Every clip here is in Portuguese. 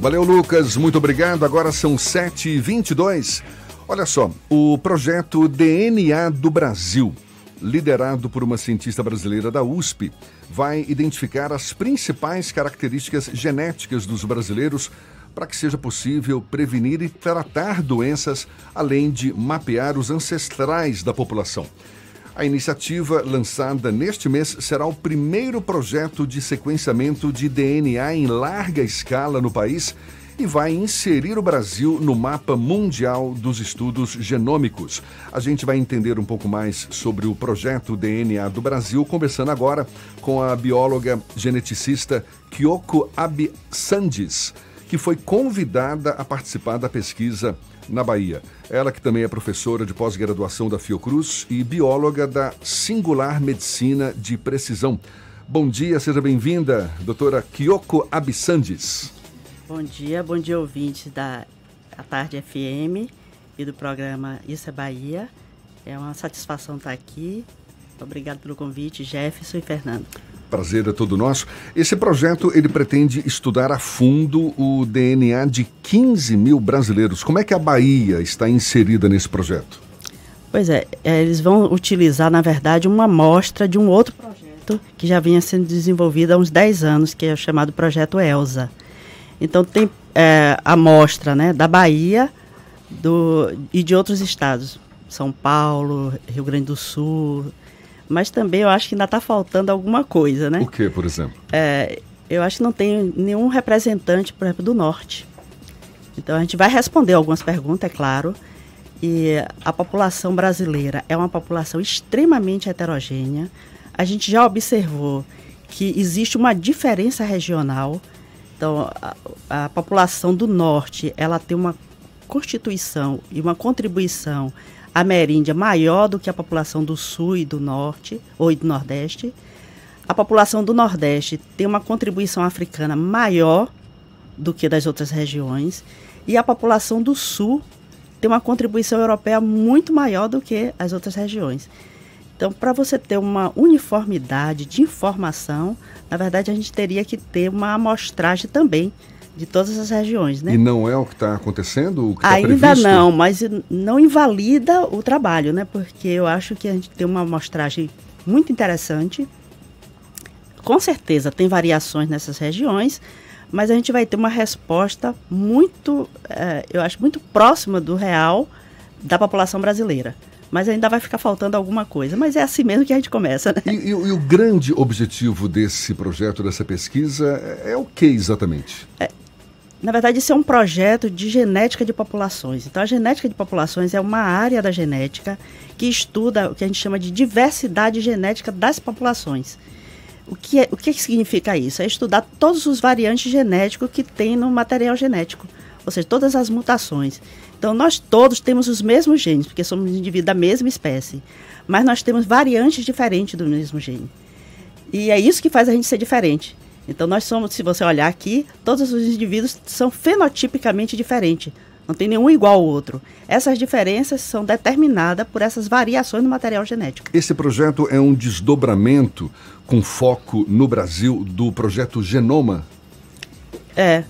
Valeu, Lucas. Muito obrigado. Agora são 7h22. Olha só, o projeto DNA do Brasil, liderado por uma cientista brasileira da USP, vai identificar as principais características genéticas dos brasileiros para que seja possível prevenir e tratar doenças, além de mapear os ancestrais da população. A iniciativa, lançada neste mês, será o primeiro projeto de sequenciamento de DNA em larga escala no país e vai inserir o Brasil no mapa mundial dos estudos genômicos. A gente vai entender um pouco mais sobre o projeto DNA do Brasil, conversando agora com a bióloga geneticista Kyoko Absandes, que foi convidada a participar da pesquisa na Bahia. Ela que também é professora de pós-graduação da Fiocruz e bióloga da Singular Medicina de Precisão. Bom dia, seja bem-vinda, doutora Kyoko Absandes. Bom dia, bom dia ouvintes da a Tarde FM e do programa Isso é Bahia. É uma satisfação estar aqui. Obrigado pelo convite, Jefferson e Fernando. Prazer é todo nosso. Esse projeto ele pretende estudar a fundo o DNA de 15 mil brasileiros. Como é que a Bahia está inserida nesse projeto? Pois é, é eles vão utilizar, na verdade, uma amostra de um outro projeto que já vinha sendo desenvolvido há uns 10 anos, que é o chamado Projeto ELSA. Então tem é, amostra né, da Bahia do, e de outros estados. São Paulo, Rio Grande do Sul, mas também eu acho que ainda está faltando alguma coisa, né? O que, por exemplo? É, eu acho que não tem nenhum representante, por exemplo, do Norte. Então a gente vai responder algumas perguntas, é claro. E a população brasileira é uma população extremamente heterogênea. A gente já observou que existe uma diferença regional. Então, a, a população do norte, ela tem uma constituição e uma contribuição ameríndia maior do que a população do sul e do norte, ou do nordeste. A população do nordeste tem uma contribuição africana maior do que das outras regiões. E a população do sul tem uma contribuição europeia muito maior do que as outras regiões. Então, para você ter uma uniformidade de informação, na verdade, a gente teria que ter uma amostragem também de todas as regiões, né? E não é o que está acontecendo? Que tá Ainda previsto? não, mas não invalida o trabalho, né? Porque eu acho que a gente tem uma amostragem muito interessante. Com certeza tem variações nessas regiões, mas a gente vai ter uma resposta muito, é, eu acho, muito próxima do real da população brasileira mas ainda vai ficar faltando alguma coisa. Mas é assim mesmo que a gente começa, né? E, e, e, o grande objetivo desse projeto, dessa pesquisa, é, é o que exatamente? É, na verdade, isso é um projeto de genética de populações. Então, a genética de populações é uma área da genética que estuda o que a gente chama de diversidade genética das populações. O que, é, o que significa isso? É estudar todos os variantes genéticos que tem no material genético, ou seja, todas as mutações. Então, nós todos temos os mesmos genes, porque somos indivíduos da mesma espécie, mas nós temos variantes diferentes do mesmo gene. E é isso que faz a gente ser diferente. Então nós somos, se você olhar aqui, todos os indivíduos são fenotipicamente diferentes. Não tem nenhum igual ao outro. Essas diferenças são determinadas por essas variações no material genético. Esse projeto é um desdobramento com foco no Brasil do projeto Genoma? É.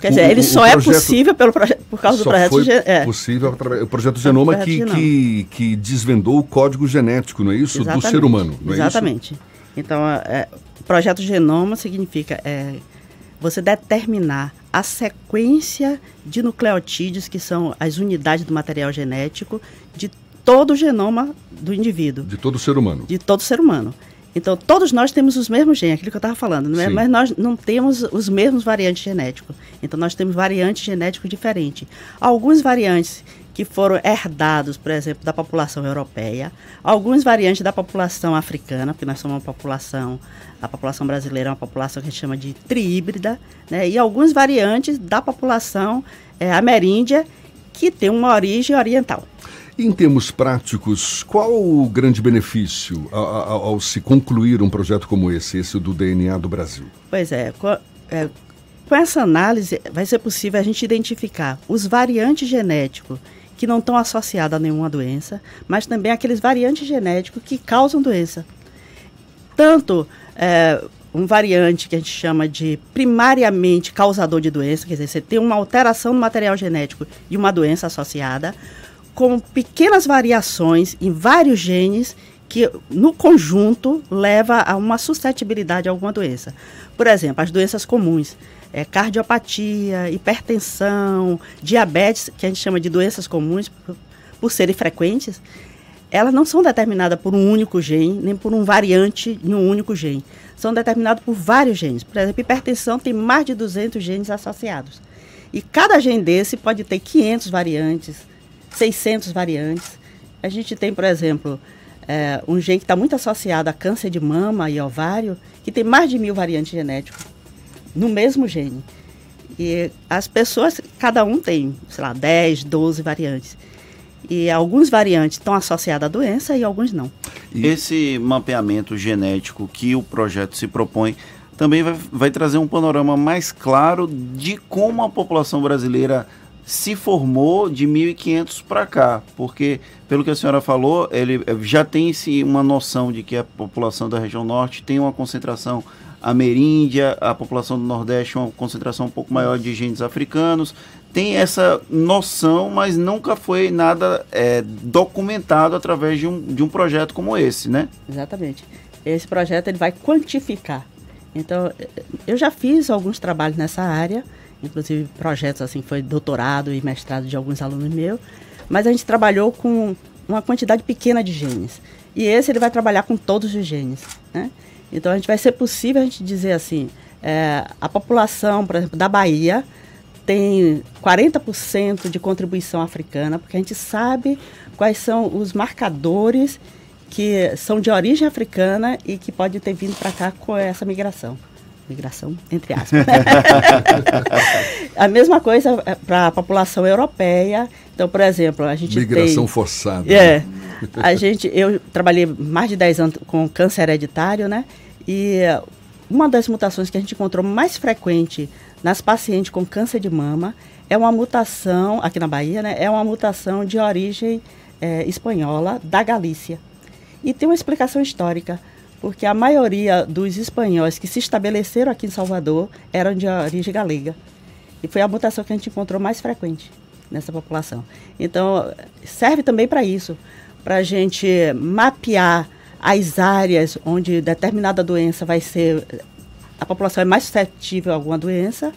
Quer dizer, o, ele só é possível pelo por causa do projeto foi é. possível o projeto Genoma projeto que, Genoma. Que, que desvendou o código genético, não é isso? Exatamente. Do ser humano, não é Exatamente. isso? Então, é, projeto genoma significa é, você determinar a sequência de nucleotídeos, que são as unidades do material genético, de todo o genoma do indivíduo. De todo ser humano. De todo ser humano. Então, todos nós temos os mesmos genes, aquilo que eu estava falando, não é? mas nós não temos os mesmos variantes genéticos. Então, nós temos variantes genéticos diferentes. Alguns variantes que foram herdados, por exemplo, da população europeia, alguns variantes da população africana, porque nós somos uma população, a população brasileira é uma população que a gente chama de triíbrida, né, e alguns variantes da população é, ameríndia, que tem uma origem oriental. Em termos práticos, qual o grande benefício ao, ao, ao, se concluir um projeto como esse, esse do DNA do Brasil? Pois é, é com essa análise vai ser possível a gente identificar os variantes genéticos que não estão associadas a nenhuma doença, mas também aqueles variantes genéticos que causam doença. Tanto é, um variante que a gente chama de primariamente causador de doença, quer dizer, você tem uma alteração no material genético e uma doença associada, com pequenas variações em vários genes que, no conjunto, leva a uma suscetibilidade a alguma doença. Por exemplo, as doenças comuns, é, cardiopatia, hipertensão, diabetes, que a gente chama de doenças comuns por, por serem frequentes, elas não são determinadas por um único gene, nem por um variante em um único gene. São determinadas por vários genes. Por exemplo, hipertensão tem mais de 200 genes associados. E cada gene desse pode ter 500 variantes, 600 variantes. A gente tem, por exemplo, é, um gene que está muito associado a câncer de mama e ovário, que tem mais de mil variantes genéticos no mesmo gene. E as pessoas, cada um tem, sei lá, 10, 12 variantes. E alguns variantes estão associados à doença e alguns não. Esse mapeamento genético que o projeto se propõe também vai, vai trazer um panorama mais claro de como a população brasileira se formou de 1500 para cá, porque pelo que a senhora falou, ele já tem se uma noção de que a população da região norte tem uma concentração ameríndia, a população do nordeste uma concentração um pouco maior de genes africanos, tem essa noção, mas nunca foi nada é, documentado através de um, de um projeto como esse, né? Exatamente. Esse projeto ele vai quantificar. Então, eu já fiz alguns trabalhos nessa área, inclusive projetos assim, foi doutorado e mestrado de alguns alunos meus, mas a gente trabalhou com uma quantidade pequena de genes. E esse ele vai trabalhar com todos os genes, né? Então, a gente vai ser possível a gente dizer assim, é, a população, por exemplo, da Bahia, tem 40% de contribuição africana, porque a gente sabe quais são os marcadores que são de origem africana e que pode ter vindo para cá com essa migração. Migração, entre aspas. a mesma coisa é, para a população europeia. Então, por exemplo, a gente Migração tem, forçada. É. Né? A gente, eu trabalhei mais de 10 anos com câncer hereditário, né? E uma das mutações que a gente encontrou mais frequente nas pacientes com câncer de mama é uma mutação, aqui na Bahia, né, é uma mutação de origem é, espanhola da Galícia. E tem uma explicação histórica, porque a maioria dos espanhóis que se estabeleceram aqui em Salvador eram de origem galega. E foi a mutação que a gente encontrou mais frequente nessa população. Então, serve também para isso, para a gente mapear as áreas onde determinada doença vai ser a população é mais suscetível a alguma doença,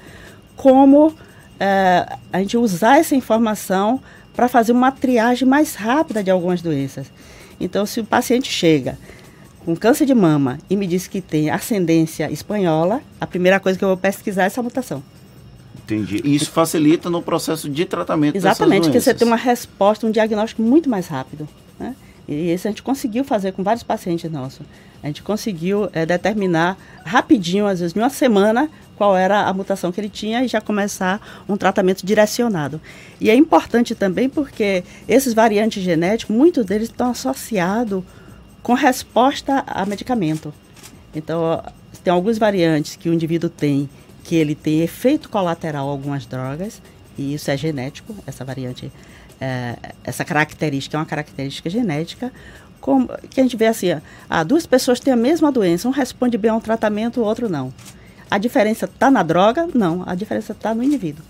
como é, a gente usar essa informação para fazer uma triagem mais rápida de algumas doenças. Então, se o paciente chega com câncer de mama e me diz que tem ascendência espanhola, a primeira coisa que eu vou pesquisar é essa mutação. Entendi. E isso facilita no processo de tratamento Exatamente, porque você tem uma resposta, um diagnóstico muito mais rápido. Né? E isso a gente conseguiu fazer com vários pacientes nossos. A gente conseguiu é, determinar rapidinho, às vezes em uma semana, qual era a mutação que ele tinha e já começar um tratamento direcionado. E é importante também porque esses variantes genéticos, muitos deles estão associados com resposta a medicamento. Então, tem algumas variantes que o indivíduo tem que ele tem efeito colateral a algumas drogas, e isso é genético, essa variante, é, essa característica é uma característica genética, como, que a gente vê assim, ah, duas pessoas têm a mesma doença, um responde bem a um tratamento, o outro não. A diferença está na droga? Não, a diferença está no indivíduo.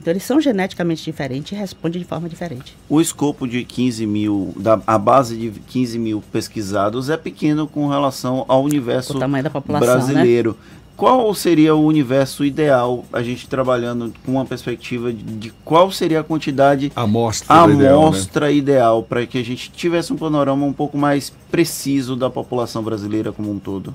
Então eles são geneticamente diferentes e respondem de forma diferente. O escopo de 15 mil, da, a base de 15 mil pesquisados é pequeno com relação ao universo brasileiro. Né? qual seria o universo ideal, a gente trabalhando com uma perspectiva de, de qual seria a quantidade, amostra, a amostra ideal, né? para que a gente tivesse um panorama um pouco mais preciso da população brasileira como um todo?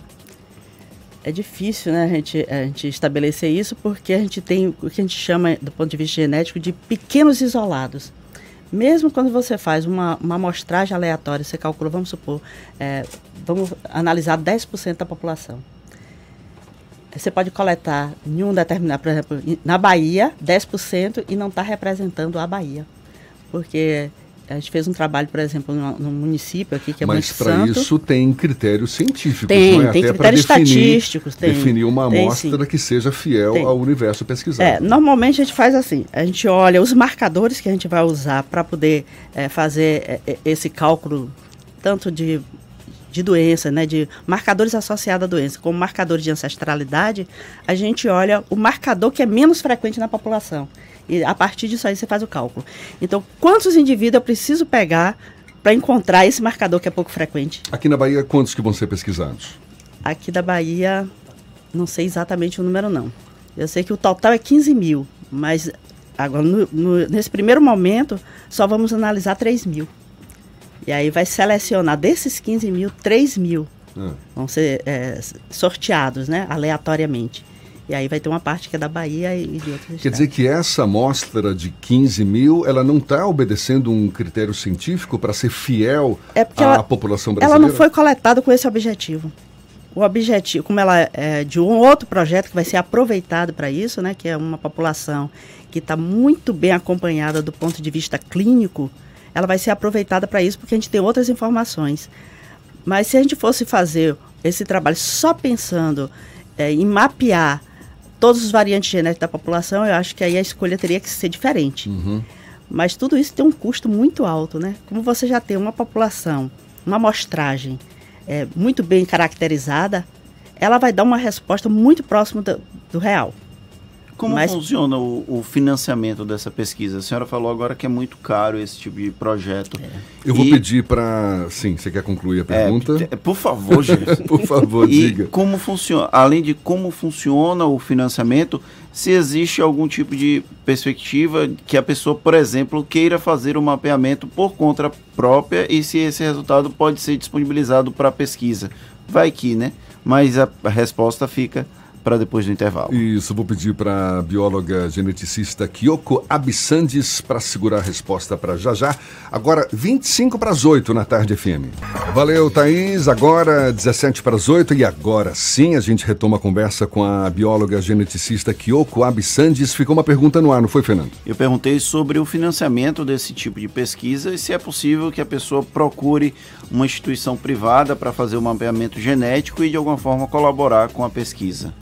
É difícil, né, a gente, a gente estabelecer isso, porque a gente tem o que a gente chama, do ponto de vista genético, de pequenos isolados. Mesmo quando você faz uma, uma amostragem aleatória, você calcula, vamos supor, é, vamos analisar 10% da população você pode coletar em um determinado, por exemplo, na Bahia, 10% e não está representando a Bahia. Porque a gente fez um trabalho, por exemplo, no, município aqui, que é Mas para isso tem critérios científicos, tem, não é? Tem Até critérios definir, estatísticos. Tem, definir uma amostra que seja fiel tem. ao universo pesquisado. É, normalmente a gente faz assim, a gente olha os marcadores que a gente vai usar para poder é, fazer é, esse cálculo, tanto de de doença, né, de marcadores associados à doença, como marcadores de ancestralidade, a gente olha o marcador que é menos frequente na população. E a partir disso aí você faz o cálculo. Então, quantos indivíduos eu preciso pegar para encontrar esse marcador que é pouco frequente? Aqui na Bahia, quantos que vão ser pesquisados? Aqui da Bahia, não sei exatamente o número não. Eu sei que o total é 15 mil, mas agora no, no, nesse primeiro momento só vamos analisar 3 mil. E aí vai selecionar desses 15 mil, 3 mil ah. vão ser é, sorteados, né, aleatoriamente. E aí vai ter uma parte que é da Bahia e de outros Quer dizer que essa amostra de 15 mil, ela não está obedecendo um critério científico para ser fiel é à ela, população brasileira? Ela não foi coletada com esse objetivo. O objetivo, como ela é de um outro projeto que vai ser aproveitado para isso, né, que é uma população que está muito bem acompanhada do ponto de vista clínico, ela vai ser aproveitada para isso porque a gente tem outras informações. Mas se a gente fosse fazer esse trabalho só pensando é, em mapear todos os variantes genéticos da população, eu acho que aí a escolha teria que ser diferente. Uhum. Mas tudo isso tem um custo muito alto, né? Como você já tem uma população, uma amostragem é, muito bem caracterizada, ela vai dar uma resposta muito próxima do, do real. Como Mas... funciona o, o, financiamento dessa pesquisa? A senhora falou agora que é muito caro esse tipo de projeto. É. Eu vou pedir para. Sim, você quer concluir a é, pergunta? É, por favor, gente. por favor, e diga. Como funciona, além de como funciona o financiamento, se existe algum tipo de perspectiva que a pessoa, por exemplo, queira fazer o um mapeamento por conta própria e se esse resultado pode ser disponibilizado para pesquisa. Vai que, né? Mas a resposta fica para depois do intervalo. Isso, vou pedir para a bióloga geneticista Kyoko Abissandes para segurar a resposta para já já. Agora, 25 para as 8 na tarde FM. Valeu, Thaís. Agora, 17 para as 8 e agora sim a gente retoma a conversa com a bióloga geneticista Kyoko Abissandes. Ficou uma pergunta no ar, não foi, Fernando? Eu perguntei sobre o financiamento desse tipo de pesquisa e se é possível que a pessoa procure uma instituição privada para fazer o mapeamento genético e de alguma forma colaborar com a pesquisa.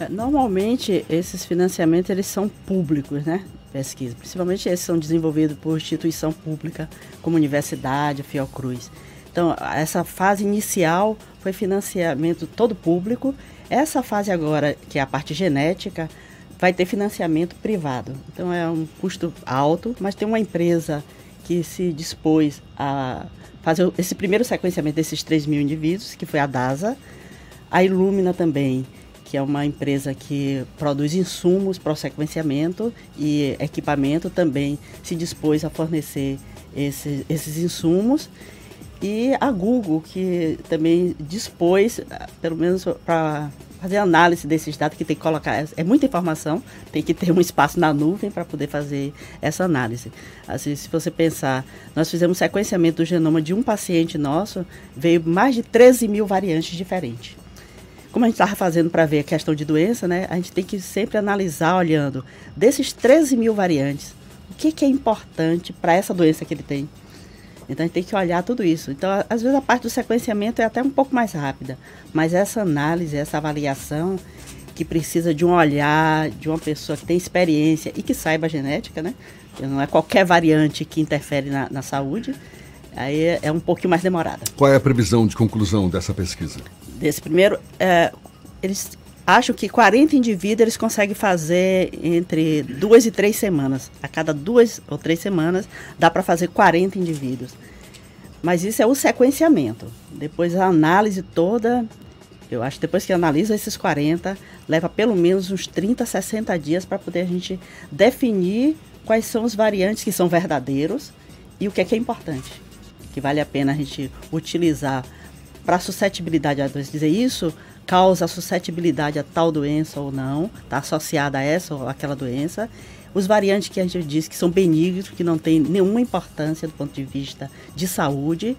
É, normalmente esses financiamentos eles são públicos, né? Pesquisa, principalmente esses são desenvolvidos por instituição pública, como universidade, Fiocruz. Então, essa fase inicial foi financiamento todo público. Essa fase agora, que é a parte genética, vai ter financiamento privado. Então, é um custo alto, mas tem uma empresa que se dispôs a fazer esse primeiro sequenciamento desses 3 mil indivíduos, que foi a DASA. A Illumina também que é uma empresa que produz insumos para o sequenciamento e equipamento, também se dispôs a fornecer esse, esses insumos. E a Google, que também dispôs, pelo menos para fazer análise desses dados, que tem que colocar, é muita informação, tem que ter um espaço na nuvem para poder fazer essa análise. Assim, se você pensar, nós fizemos sequenciamento do genoma de um paciente nosso, veio mais de 13 mil variantes diferentes como a gente estava fazendo para ver a questão de doença, né, a gente tem que sempre analisar, olhando, desses 13 mil variantes, o que, que é importante para essa doença que ele tem. Então a gente tem que olhar tudo isso. Então, às vezes a parte do sequenciamento é até um pouco mais rápida, mas essa análise, essa avaliação, que precisa de um olhar, de uma pessoa que tem experiência e que saiba a genética, né? Não é qualquer variante que interfere na, na saúde. Aí é, é um pouquinho mais demorada. Qual é a previsão de conclusão dessa pesquisa? Desse primeiro, é, eles acham que 40 indivíduos eles conseguem fazer entre duas e três semanas. A cada duas ou três semanas dá para fazer 40 indivíduos. Mas isso é o sequenciamento. Depois a análise toda, eu acho que depois que analisa esses 40, leva pelo menos uns 30, 60 dias para poder a gente definir quais são os variantes que são verdadeiros e o que é que é importante. Que vale a pena a gente utilizar para suscetibilidade à doença. Dizer isso causa suscetibilidade a tal doença ou não, está associada a essa ou aquela doença. Os variantes que a gente diz que são benignos, que não têm nenhuma importância do ponto de vista de saúde,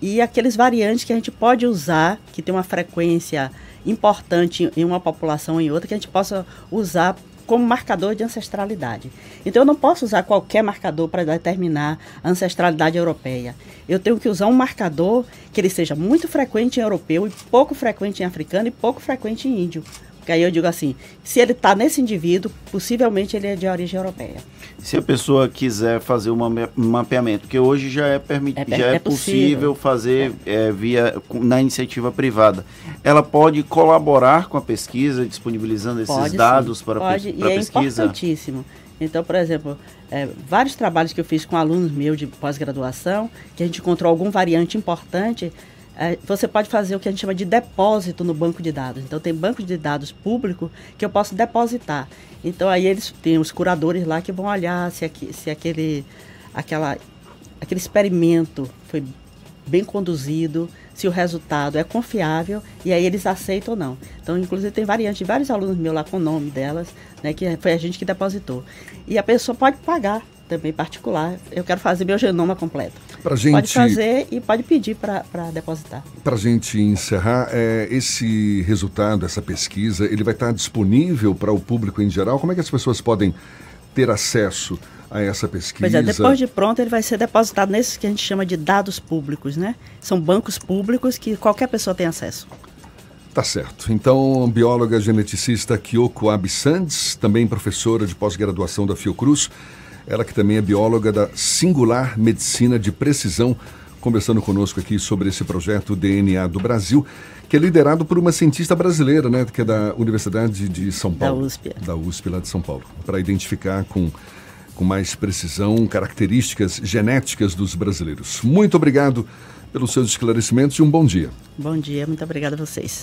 e aqueles variantes que a gente pode usar, que tem uma frequência importante em uma população ou em outra, que a gente possa usar como marcador de ancestralidade. Então eu não posso usar qualquer marcador para determinar a ancestralidade europeia. Eu tenho que usar um marcador que ele seja muito frequente em europeu e pouco frequente em africano e pouco frequente em índio. Porque aí eu digo assim, se ele está nesse indivíduo, possivelmente ele é de origem europeia. Se a pessoa quiser fazer um mapeamento, porque hoje já é, permitido, é, já é, é possível, possível fazer é. é. via na iniciativa privada, ela pode colaborar com a pesquisa, disponibilizando esses pode, dados sim. para, pode, para e a pesquisa? É importantíssimo. Então, por exemplo, é, vários trabalhos que eu fiz com alunos meus de pós-graduação, que a gente encontrou algum variante importante, é, você pode fazer o que a gente chama de depósito no banco de dados. Então, tem banco de dados público que eu posso depositar. Então, aí eles têm os curadores lá que vão olhar se, aqui, se aquele, aquela, aquele experimento foi bem conduzido, se o resultado é confiável e aí eles aceitam ou não. Então, inclusive, tem variante vários alunos meus lá com o nome delas, né, que foi a gente que depositou. E a pessoa pode pagar também particular. Eu quero fazer meu genoma completo. Pra gente, pode fazer e pode pedir para depositar. Para a gente encerrar, é, esse resultado, essa pesquisa, ele vai estar disponível para o público em geral? Como é que as pessoas podem ter acesso a essa pesquisa? Pois é, depois de pronto ele vai ser depositado nesses que a gente chama de dados públicos, né? São bancos públicos que qualquer pessoa tem acesso. Tá certo. Então, bióloga geneticista Kyoko Absandes, também professora de pós-graduação da Fiocruz, ela que também é bióloga da Singular Medicina de Precisão, conversando conosco aqui sobre esse projeto DNA do Brasil, que é liderado por uma cientista brasileira, né, que é da Universidade de São Paulo. Da USP. Da USP, lá de São Paulo, para identificar com, com mais precisão características genéticas dos brasileiros. Muito obrigado pelos seus esclarecimentos e um bom dia. Bom dia, muito obrigada a vocês.